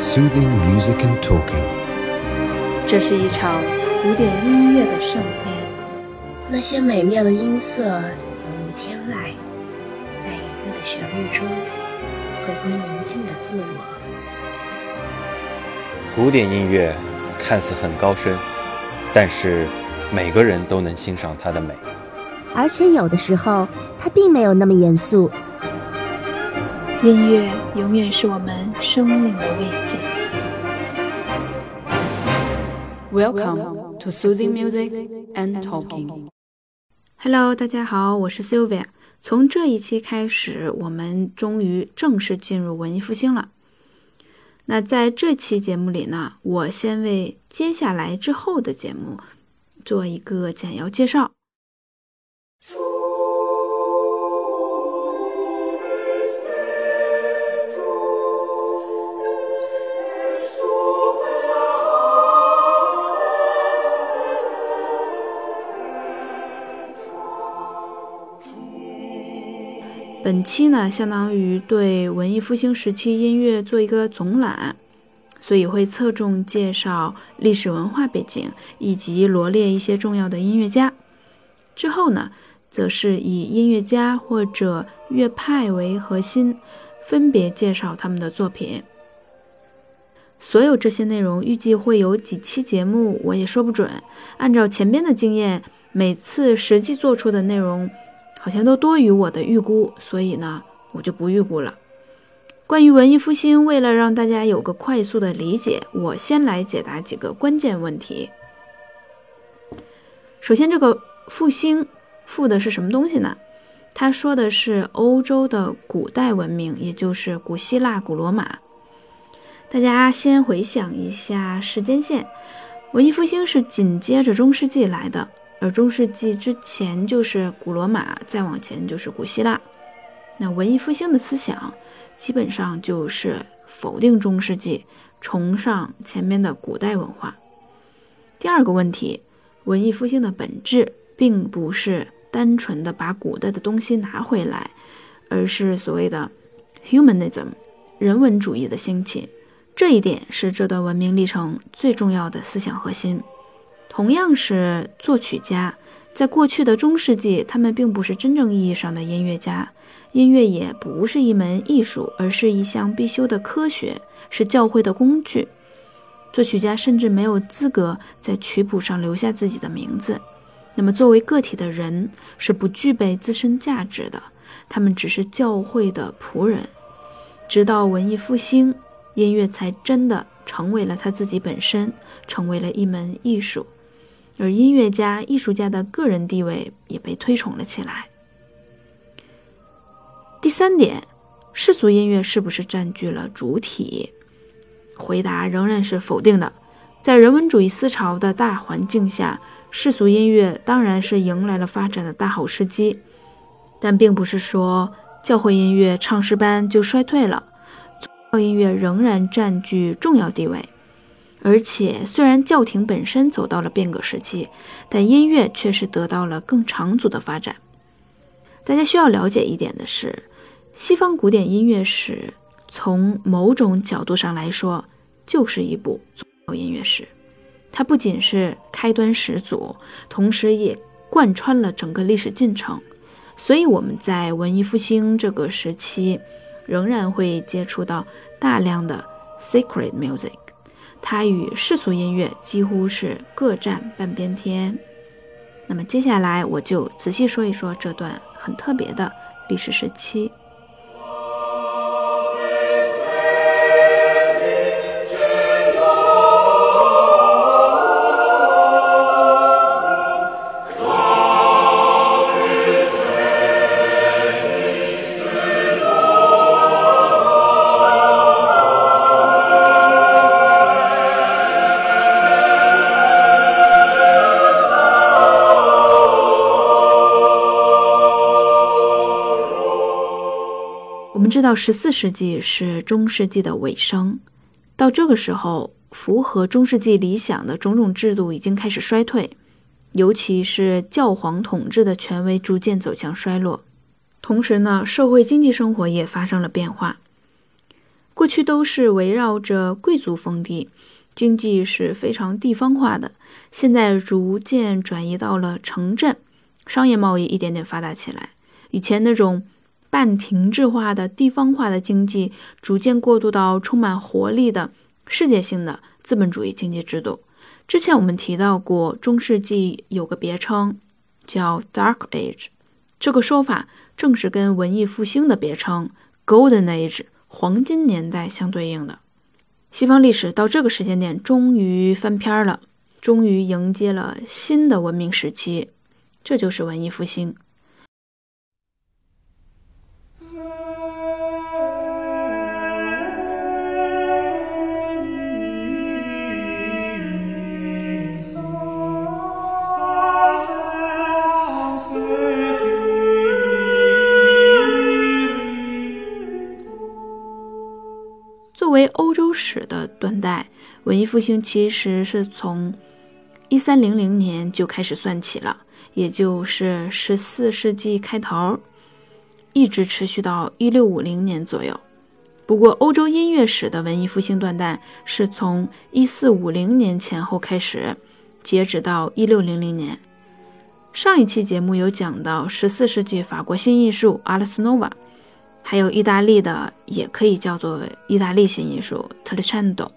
soothing music and talking. 这是一场古典音乐的盛宴，那些美妙的音色犹如天籁，在隐约的旋律中回归宁静的自我。古典音乐看似很高深，但是每个人都能欣赏它的美。而且有的时候，它并没有那么严肃。音乐永远是我们生命的慰藉。Welcome to soothing music and talking. Hello，大家好，我是 Sylvia。从这一期开始，我们终于正式进入文艺复兴了。那在这期节目里呢，我先为接下来之后的节目做一个简要介绍。本期呢，相当于对文艺复兴时期音乐做一个总览，所以会侧重介绍历史文化背景，以及罗列一些重要的音乐家。之后呢，则是以音乐家或者乐派为核心，分别介绍他们的作品。所有这些内容预计会有几期节目，我也说不准。按照前边的经验，每次实际做出的内容。好像都多于我的预估，所以呢，我就不预估了。关于文艺复兴，为了让大家有个快速的理解，我先来解答几个关键问题。首先，这个复兴复的是什么东西呢？他说的是欧洲的古代文明，也就是古希腊、古罗马。大家先回想一下时间线，文艺复兴是紧接着中世纪来的。而中世纪之前就是古罗马，再往前就是古希腊。那文艺复兴的思想基本上就是否定中世纪，崇尚前面的古代文化。第二个问题，文艺复兴的本质并不是单纯的把古代的东西拿回来，而是所谓的 humanism 人文主义的兴起。这一点是这段文明历程最重要的思想核心。同样是作曲家，在过去的中世纪，他们并不是真正意义上的音乐家，音乐也不是一门艺术，而是一项必修的科学，是教会的工具。作曲家甚至没有资格在曲谱上留下自己的名字。那么，作为个体的人是不具备自身价值的，他们只是教会的仆人。直到文艺复兴，音乐才真的成为了他自己本身，成为了一门艺术。而音乐家、艺术家的个人地位也被推崇了起来。第三点，世俗音乐是不是占据了主体？回答仍然是否定的。在人文主义思潮的大环境下，世俗音乐当然是迎来了发展的大好时机，但并不是说教会音乐、唱诗班就衰退了，宗教音乐仍然占据重要地位。而且，虽然教廷本身走到了变革时期，但音乐却是得到了更长足的发展。大家需要了解一点的是，西方古典音乐史从某种角度上来说，就是一部音乐史。它不仅是开端始祖，同时也贯穿了整个历史进程。所以，我们在文艺复兴这个时期，仍然会接触到大量的 sacred music。它与世俗音乐几乎是各占半边天。那么接下来我就仔细说一说这段很特别的历史时期。到，十四世纪是中世纪的尾声，到这个时候，符合中世纪理想的种种制度已经开始衰退，尤其是教皇统治的权威逐渐走向衰落。同时呢，社会经济生活也发生了变化。过去都是围绕着贵族封地，经济是非常地方化的。现在逐渐转移到了城镇，商业贸易一点点发达起来。以前那种半停滞化的地方化的经济，逐渐过渡到充满活力的世界性的资本主义经济制度。之前我们提到过，中世纪有个别称叫 Dark Age，这个说法正是跟文艺复兴的别称 Golden Age 黄金年代相对应的。西方历史到这个时间点终于翻篇了。终于迎接了新的文明时期，这就是文艺复兴。为欧洲史的断代，文艺复兴其实是从。一三零零年就开始算起了，也就是十四世纪开头，一直持续到一六五零年左右。不过，欧洲音乐史的文艺复兴断代是从一四五零年前后开始，截止到一六零零年。上一期节目有讲到十四世纪法国新艺术阿拉斯诺瓦，还有意大利的，也可以叫做意大利新艺术特里찬도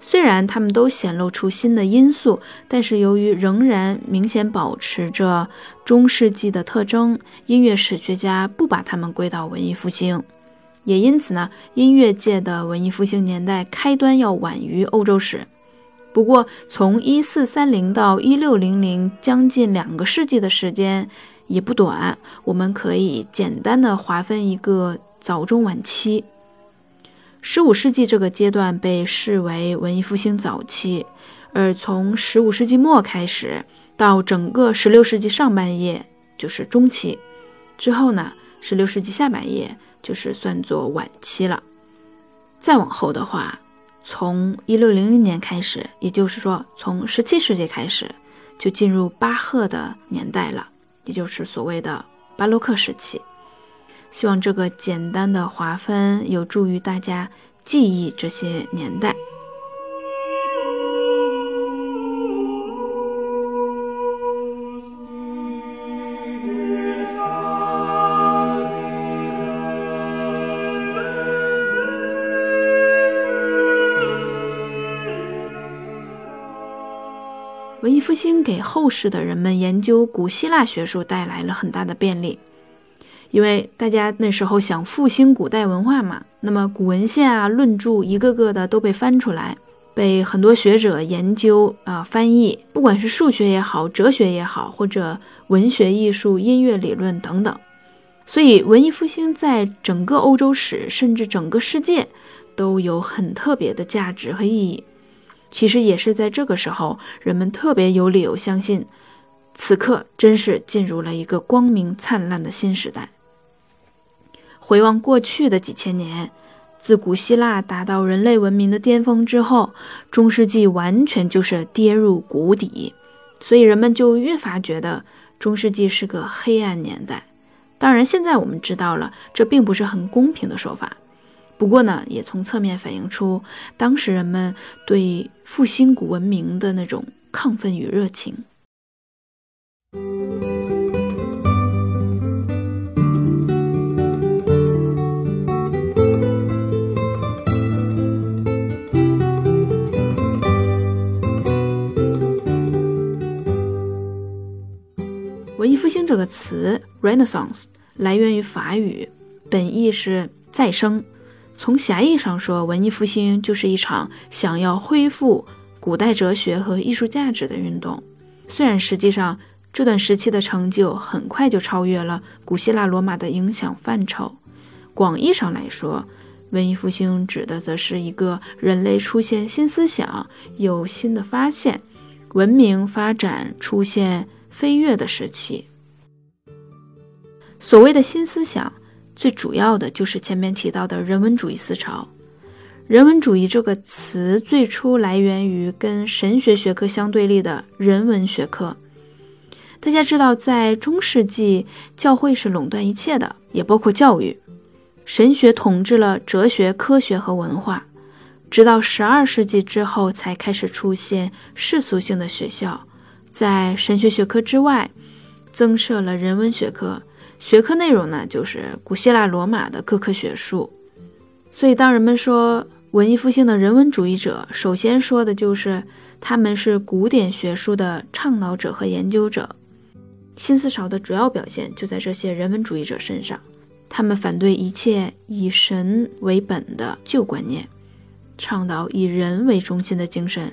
虽然他们都显露出新的因素，但是由于仍然明显保持着中世纪的特征，音乐史学家不把他们归到文艺复兴。也因此呢，音乐界的文艺复兴年代开端要晚于欧洲史。不过，从一四三零到一六零零，将近两个世纪的时间也不短，我们可以简单的划分一个早中晚期。十五世纪这个阶段被视为文艺复兴早期，而从十五世纪末开始到整个十六世纪上半叶就是中期，之后呢，十六世纪下半叶就是算作晚期了。再往后的话，从一六零零年开始，也就是说从十七世纪开始，就进入巴赫的年代了，也就是所谓的巴洛克时期。希望这个简单的划分有助于大家记忆这些年代。文艺复兴给后世的人们研究古希腊学术带来了很大的便利。因为大家那时候想复兴古代文化嘛，那么古文献啊、论著一个个的都被翻出来，被很多学者研究啊、翻译，不管是数学也好、哲学也好，或者文学、艺术、音乐理论等等，所以文艺复兴在整个欧洲史，甚至整个世界都有很特别的价值和意义。其实也是在这个时候，人们特别有理由相信，此刻真是进入了一个光明灿烂的新时代。回望过去的几千年，自古希腊达到人类文明的巅峰之后，中世纪完全就是跌入谷底，所以人们就越发觉得中世纪是个黑暗年代。当然，现在我们知道了，这并不是很公平的说法。不过呢，也从侧面反映出当时人们对复兴古文明的那种亢奋与热情。文艺复兴这个词，Renaissance 来源于法语，本意是再生。从狭义上说，文艺复兴就是一场想要恢复古代哲学和艺术价值的运动。虽然实际上这段时期的成就很快就超越了古希腊罗马的影响范畴。广义上来说，文艺复兴指的则是一个人类出现新思想、有新的发现、文明发展出现。飞跃的时期，所谓的新思想，最主要的就是前面提到的人文主义思潮。人文主义这个词最初来源于跟神学学科相对立的人文学科。大家知道，在中世纪，教会是垄断一切的，也包括教育。神学统治了哲学、科学和文化。直到十二世纪之后，才开始出现世俗性的学校，在神学学科之外，增设了人文学科。学科内容呢，就是古希腊、罗马的各科学术。所以，当人们说文艺复兴的人文主义者，首先说的就是他们是古典学术的倡导者和研究者。新思潮的主要表现就在这些人文主义者身上，他们反对一切以神为本的旧观念。倡导以人为中心的精神，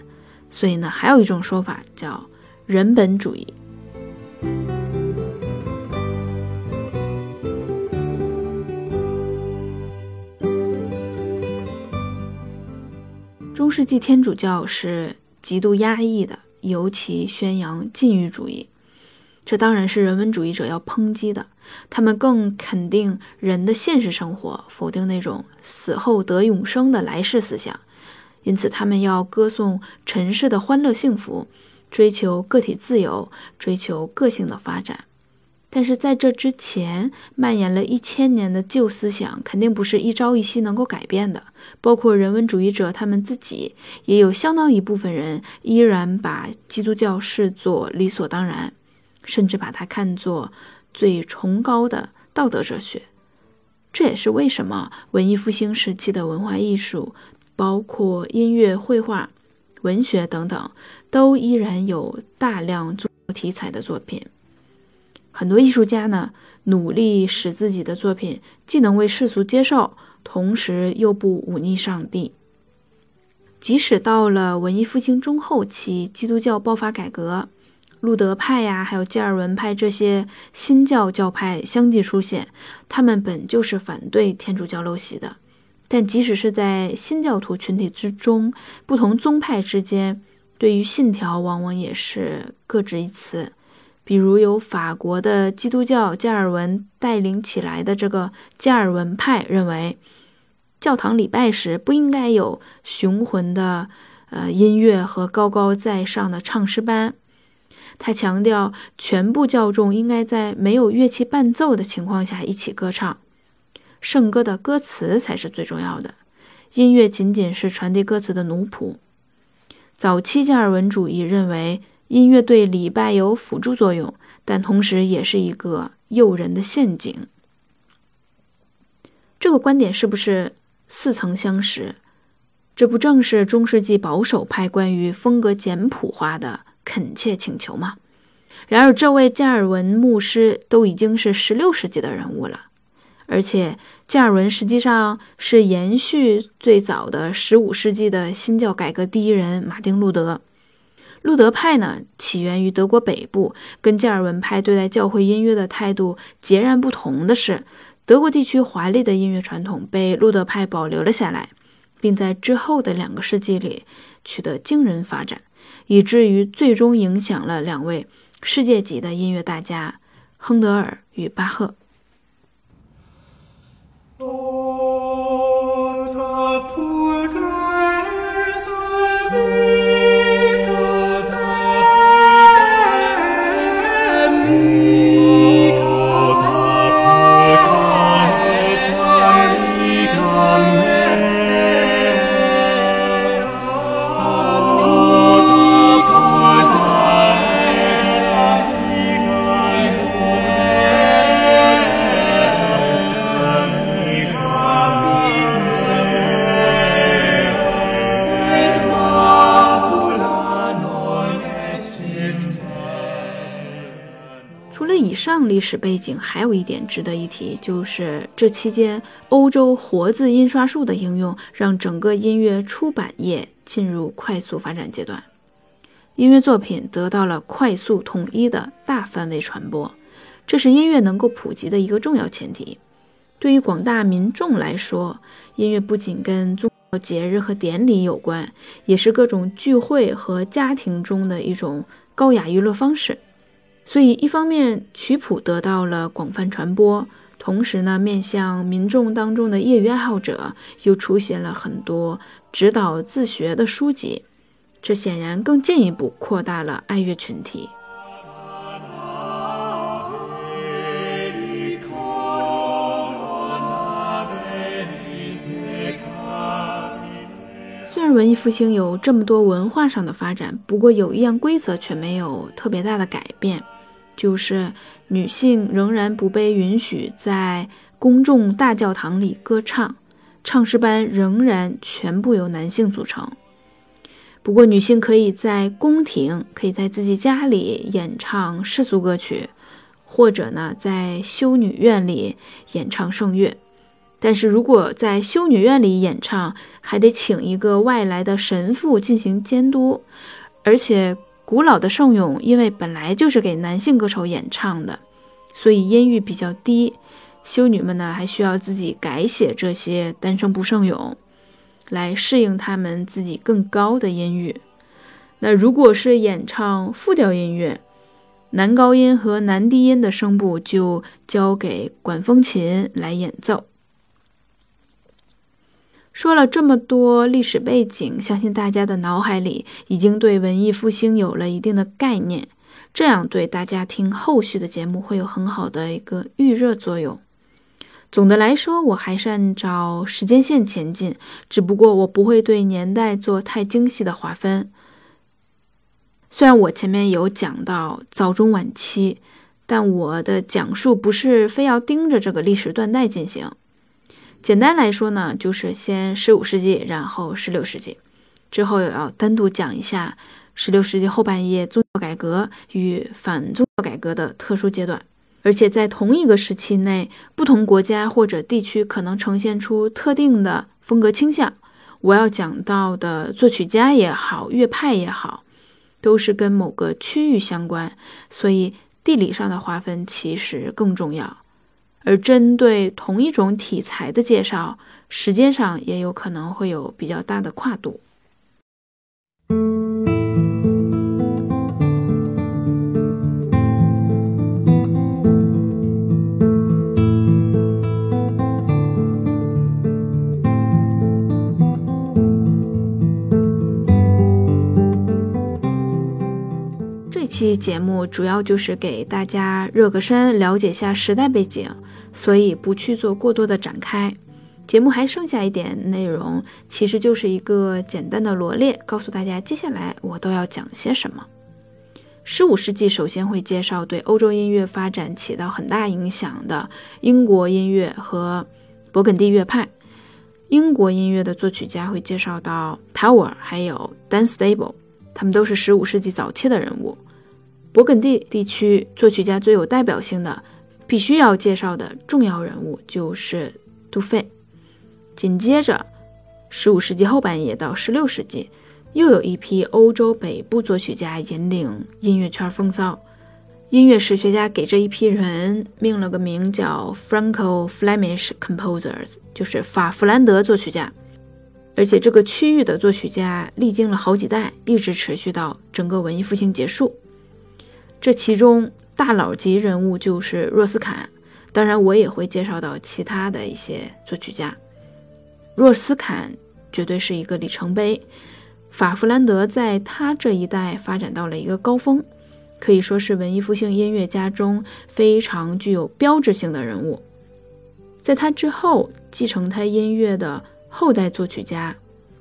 所以呢，还有一种说法叫人本主义。中世纪天主教是极度压抑的，尤其宣扬禁欲主义，这当然是人文主义者要抨击的。他们更肯定人的现实生活，否定那种死后得永生的来世思想。因此，他们要歌颂尘世的欢乐幸福，追求个体自由，追求个性的发展。但是在这之前，蔓延了一千年的旧思想肯定不是一朝一夕能够改变的。包括人文主义者他们自己，也有相当一部分人依然把基督教视作理所当然，甚至把它看作。最崇高的道德哲学，这也是为什么文艺复兴时期的文化艺术，包括音乐、绘画、文学等等，都依然有大量做题材的作品。很多艺术家呢，努力使自己的作品既能为世俗接受，同时又不忤逆上帝。即使到了文艺复兴中后期，基督教爆发改革。路德派呀，还有加尔文派这些新教教派相继出现，他们本就是反对天主教陋习的。但即使是在新教徒群体之中，不同宗派之间对于信条往往也是各执一词。比如由法国的基督教加尔文带领起来的这个加尔文派认为，教堂礼拜时不应该有雄浑的呃音乐和高高在上的唱诗班。他强调，全部教众应该在没有乐器伴奏的情况下一起歌唱，圣歌的歌词才是最重要的，音乐仅仅是传递歌词的奴仆。早期加尔文主义认为，音乐对礼拜有辅助作用，但同时也是一个诱人的陷阱。这个观点是不是似曾相识？这不正是中世纪保守派关于风格简朴化的？恳切请求吗？然而，这位加尔文牧师都已经是十六世纪的人物了，而且加尔文实际上是延续最早的十五世纪的新教改革第一人马丁·路德。路德派呢，起源于德国北部，跟加尔文派对待教会音乐的态度截然不同的是，德国地区华丽的音乐传统被路德派保留了下来，并在之后的两个世纪里取得惊人发展。以至于最终影响了两位世界级的音乐大家，亨德尔与巴赫。历史背景还有一点值得一提，就是这期间欧洲活字印刷术的应用，让整个音乐出版业进入快速发展阶段，音乐作品得到了快速统一的大范围传播，这是音乐能够普及的一个重要前提。对于广大民众来说，音乐不仅跟宗教节日和典礼有关，也是各种聚会和家庭中的一种高雅娱乐方式。所以一方面曲谱得到了广泛传播同时呢面向民众当中的业余爱好者又出现了很多指导自学的书籍这显然更进一步扩大了爱乐群体。虽然文艺复兴有这么多文化上的发展不过有一样规则却没有特别大的改变。就是女性仍然不被允许在公众大教堂里歌唱，唱诗班仍然全部由男性组成。不过，女性可以在宫廷，可以在自己家里演唱世俗歌曲，或者呢，在修女院里演唱圣乐。但是如果在修女院里演唱，还得请一个外来的神父进行监督。而且，古老的圣咏因为本来就是给男性歌手演唱的，所以音域比较低。修女们呢，还需要自己改写这些单声部圣咏，来适应他们自己更高的音域。那如果是演唱复调音乐，男高音和男低音的声部就交给管风琴来演奏。说了这么多历史背景，相信大家的脑海里已经对文艺复兴有了一定的概念，这样对大家听后续的节目会有很好的一个预热作用。总的来说，我还是按照时间线前进，只不过我不会对年代做太精细的划分。虽然我前面有讲到早中晚期，但我的讲述不是非要盯着这个历史断代进行。简单来说呢，就是先十五世纪，然后十六世纪，之后又要单独讲一下十六世纪后半叶宗教改革与反宗教改革的特殊阶段。而且在同一个时期内，不同国家或者地区可能呈现出特定的风格倾向。我要讲到的作曲家也好，乐派也好，都是跟某个区域相关，所以地理上的划分其实更重要。而针对同一种题材的介绍，时间上也有可能会有比较大的跨度。这期节目主要就是给大家热个身，了解下时代背景。所以不去做过多的展开，节目还剩下一点内容，其实就是一个简单的罗列，告诉大家接下来我都要讲些什么。十五世纪首先会介绍对欧洲音乐发展起到很大影响的英国音乐和勃艮第乐派。英国音乐的作曲家会介绍到 Tower，还有 Dan Stable，他们都是十五世纪早期的人物。勃艮第地区作曲家最有代表性的。必须要介绍的重要人物就是杜费。紧接着，十五世纪后半叶到十六世纪，又有一批欧洲北部作曲家引领音乐圈风骚。音乐史学家给这一批人命了个名叫 Franco-Flemish Composers，就是法弗兰德作曲家。而且这个区域的作曲家历经了好几代，一直持续到整个文艺复兴结束。这其中。大佬级人物就是若斯坎，当然我也会介绍到其他的一些作曲家。若斯坎绝对是一个里程碑，法弗兰德在他这一代发展到了一个高峰，可以说是文艺复兴音乐家中非常具有标志性的人物。在他之后，继承他音乐的后代作曲家，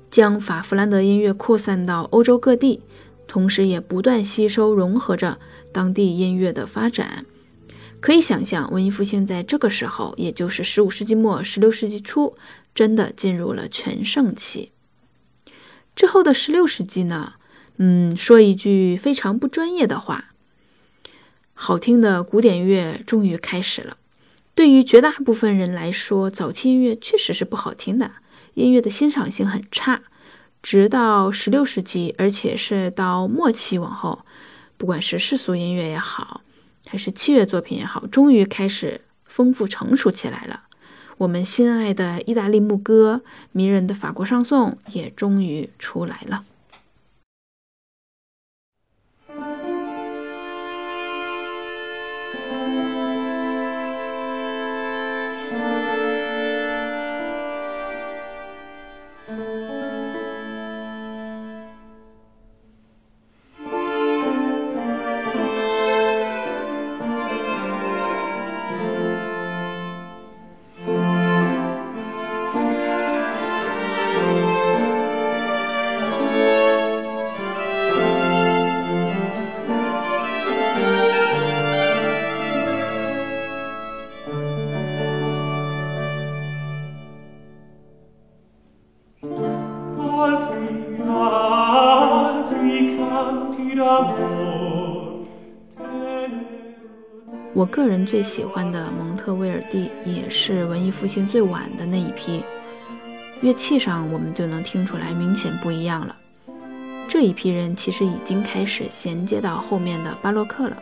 将法弗兰德音乐扩散到欧洲各地，同时也不断吸收融合着。当地音乐的发展，可以想象，文艺复兴在这个时候，也就是十五世纪末、十六世纪初，真的进入了全盛期。之后的十六世纪呢？嗯，说一句非常不专业的话，好听的古典乐终于开始了。对于绝大部分人来说，早期音乐确实是不好听的，音乐的欣赏性很差。直到十六世纪，而且是到末期往后。不管是世俗音乐也好，还是器乐作品也好，终于开始丰富成熟起来了。我们心爱的意大利牧歌、迷人的法国上颂也终于出来了。个人最喜欢的蒙特威尔第，也是文艺复兴最晚的那一批。乐器上，我们就能听出来明显不一样了。这一批人其实已经开始衔接到后面的巴洛克了。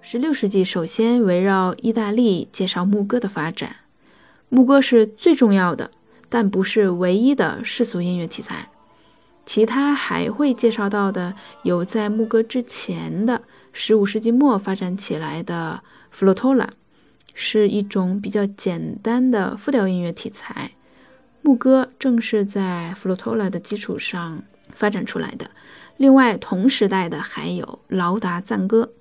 十六世纪首先围绕意大利介绍牧歌的发展，牧歌是最重要的，但不是唯一的世俗音乐题材。其他还会介绍到的有在牧歌之前的十五世纪末发展起来的弗洛托拉，是一种比较简单的复调音乐题材。牧歌正是在弗洛托拉的基础上发展出来的。另外，同时代的还有劳达赞歌。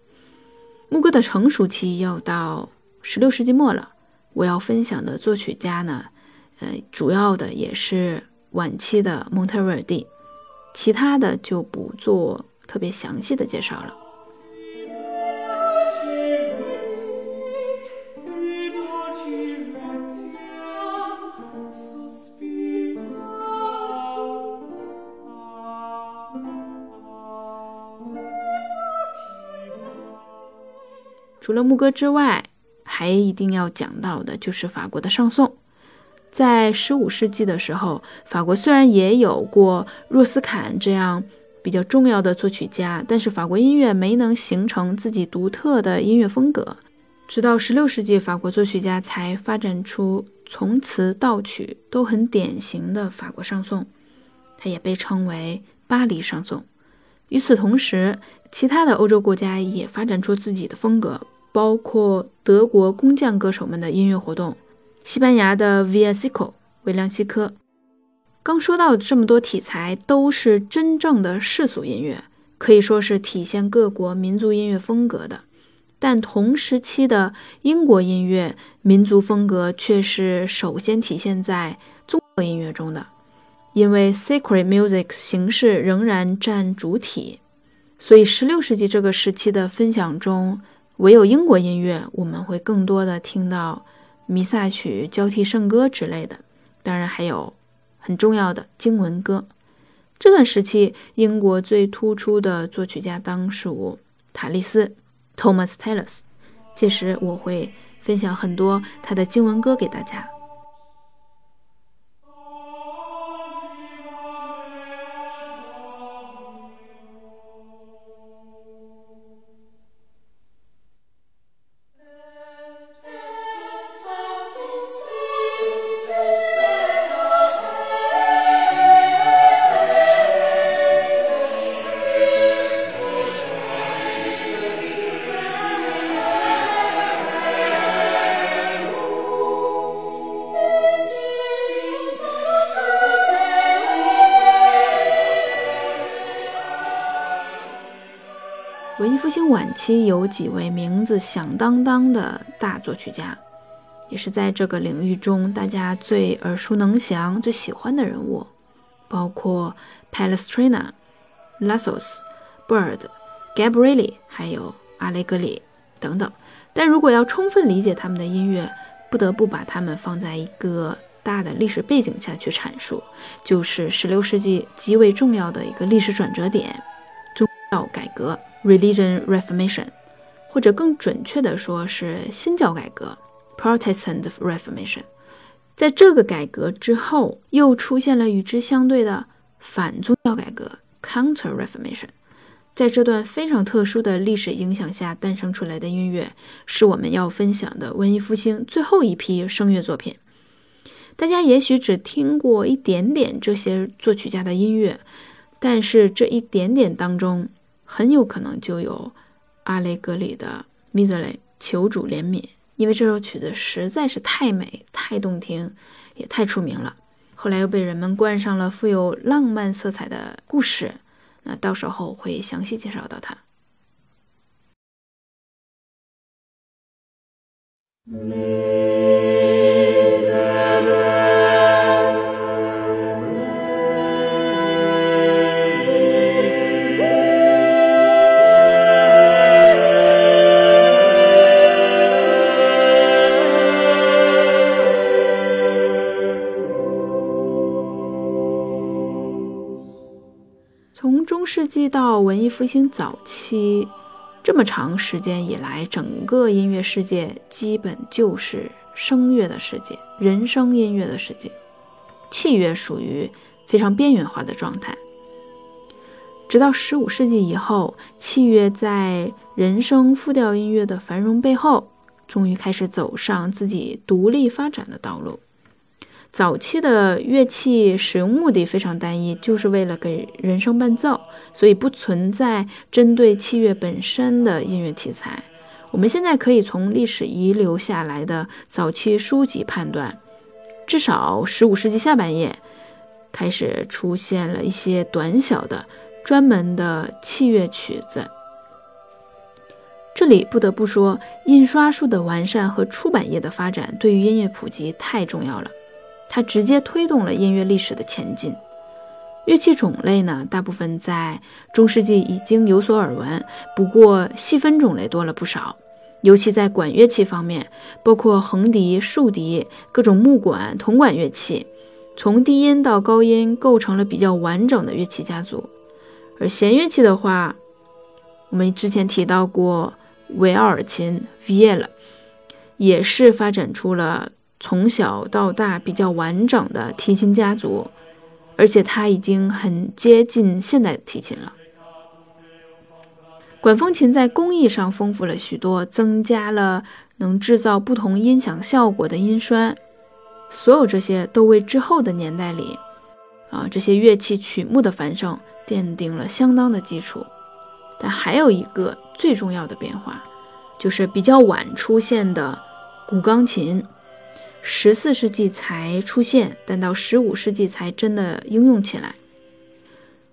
牧歌的成熟期要到十六世纪末了。我要分享的作曲家呢，呃，主要的也是晚期的蒙特维尔第。其他的就不做特别详细的介绍了。除了牧歌之外，还一定要讲到的就是法国的上颂。在十五世纪的时候，法国虽然也有过若斯坎这样比较重要的作曲家，但是法国音乐没能形成自己独特的音乐风格。直到十六世纪，法国作曲家才发展出从词到曲都很典型的法国上颂，它也被称为巴黎上颂。与此同时，其他的欧洲国家也发展出自己的风格，包括德国工匠歌手们的音乐活动。西班牙的 v i a s i c o 维良西科。刚说到这么多题材，都是真正的世俗音乐，可以说是体现各国民族音乐风格的。但同时期的英国音乐民族风格却是首先体现在宗教音乐中的，因为 sacred music 形式仍然占主体，所以16世纪这个时期的分享中，唯有英国音乐我们会更多的听到。弥撒曲、交替圣歌之类的，当然还有很重要的经文歌。这段时期，英国最突出的作曲家当属塔利斯 （Thomas Tallis）。届时我会分享很多他的经文歌给大家。文艺复兴晚期有几位名字响当当的大作曲家，也是在这个领域中大家最耳熟能详、最喜欢的人物，包括 Palestrina、Lassos、Bird、Gabrieli，还有阿雷格里等等。但如果要充分理解他们的音乐，不得不把他们放在一个大的历史背景下去阐述，就是16世纪极为重要的一个历史转折点——宗教改革。Religion Reformation，或者更准确的说是新教改革 （Protestant Reformation）。在这个改革之后，又出现了与之相对的反宗教改革 （Counter Reformation）。在这段非常特殊的历史影响下诞生出来的音乐，是我们要分享的文艺复兴最后一批声乐作品。大家也许只听过一点点这些作曲家的音乐，但是这一点点当中。很有可能就有阿雷格里的《miserle》，求主怜悯，因为这首曲子实在是太美、太动听，也太出名了。后来又被人们冠上了富有浪漫色彩的故事，那到时候会详细介绍到它。世纪到文艺复兴早期这么长时间以来，整个音乐世界基本就是声乐的世界，人声音乐的世界，器乐属于非常边缘化的状态。直到十五世纪以后，器乐在人声复调音乐的繁荣背后，终于开始走上自己独立发展的道路。早期的乐器使用目的非常单一，就是为了给人声伴奏，所以不存在针对器乐本身的音乐题材。我们现在可以从历史遗留下来的早期书籍判断，至少十五世纪下半叶开始出现了一些短小的专门的器乐曲子。这里不得不说，印刷术的完善和出版业的发展对于音乐普及太重要了。它直接推动了音乐历史的前进。乐器种类呢，大部分在中世纪已经有所耳闻，不过细分种类多了不少。尤其在管乐器方面，包括横笛、竖笛、各种木管、铜管乐器，从低音到高音构成了比较完整的乐器家族。而弦乐器的话，我们之前提到过维奥尔琴 （Viola），也是发展出了。从小到大比较完整的提琴家族，而且它已经很接近现代提琴了。管风琴在工艺上丰富了许多，增加了能制造不同音响效果的音栓。所有这些都为之后的年代里，啊这些乐器曲目的繁盛奠定了相当的基础。但还有一个最重要的变化，就是比较晚出现的古钢琴。十四世纪才出现，但到十五世纪才真的应用起来。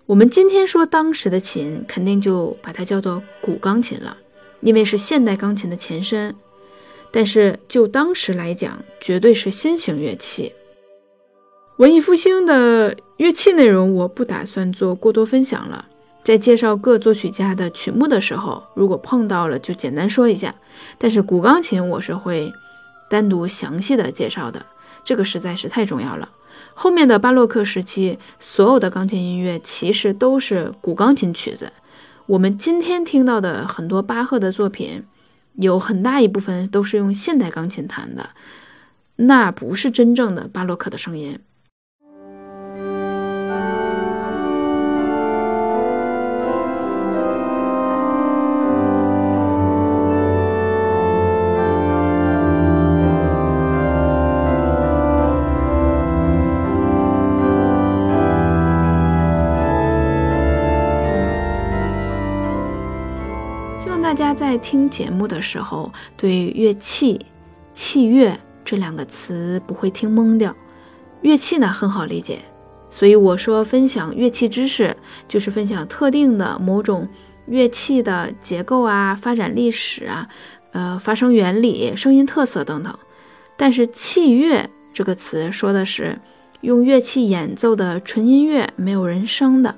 我们今天说当时的琴，肯定就把它叫做古钢琴了，因为是现代钢琴的前身。但是就当时来讲，绝对是新型乐器。文艺复兴的乐器内容，我不打算做过多分享了。在介绍各作曲家的曲目的时候，如果碰到了，就简单说一下。但是古钢琴，我是会。单独详细的介绍的，这个实在是太重要了。后面的巴洛克时期，所有的钢琴音乐其实都是古钢琴曲子。我们今天听到的很多巴赫的作品，有很大一部分都是用现代钢琴弹的，那不是真正的巴洛克的声音。听节目的时候，对乐器、器乐这两个词不会听懵掉。乐器呢很好理解，所以我说分享乐器知识，就是分享特定的某种乐器的结构啊、发展历史啊、呃发声原理、声音特色等等。但是器乐这个词说的是用乐器演奏的纯音乐，没有人声的。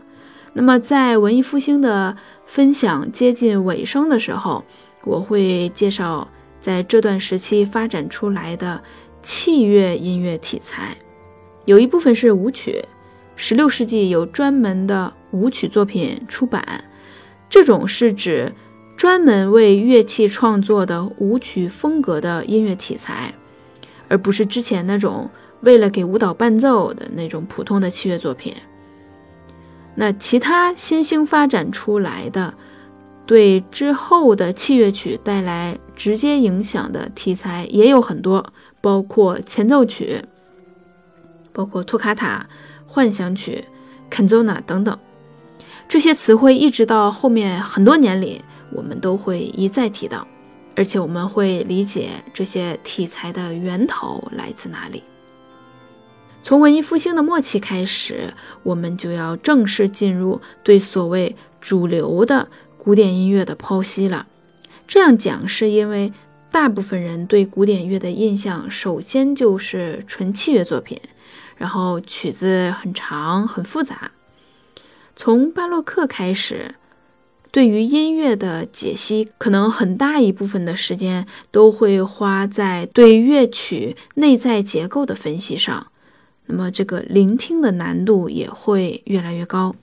那么在文艺复兴的分享接近尾声的时候，我会介绍在这段时期发展出来的器乐音乐题材，有一部分是舞曲。十六世纪有专门的舞曲作品出版，这种是指专门为乐器创作的舞曲风格的音乐题材，而不是之前那种为了给舞蹈伴奏的那种普通的器乐作品。那其他新兴发展出来的，对之后的器乐曲带来直接影响的题材也有很多，包括前奏曲，包括托卡塔、幻想曲、canzona 等等。这些词汇一直到后面很多年里，我们都会一再提到，而且我们会理解这些题材的源头来自哪里。从文艺复兴的末期开始，我们就要正式进入对所谓主流的古典音乐的剖析了。这样讲是因为大部分人对古典乐的印象，首先就是纯器乐作品，然后曲子很长很复杂。从巴洛克开始，对于音乐的解析，可能很大一部分的时间都会花在对乐曲内在结构的分析上。那么，这个聆听的难度也会越来越高。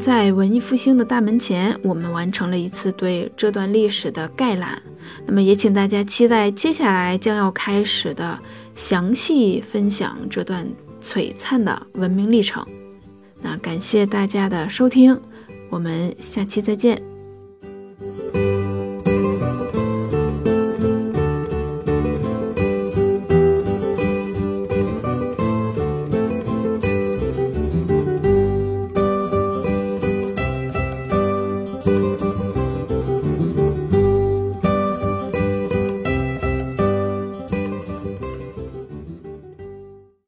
在文艺复兴的大门前，我们完成了一次对这段历史的概览。那么，也请大家期待接下来将要开始的详细分享这段璀璨的文明历程。那感谢大家的收听，我们下期再见。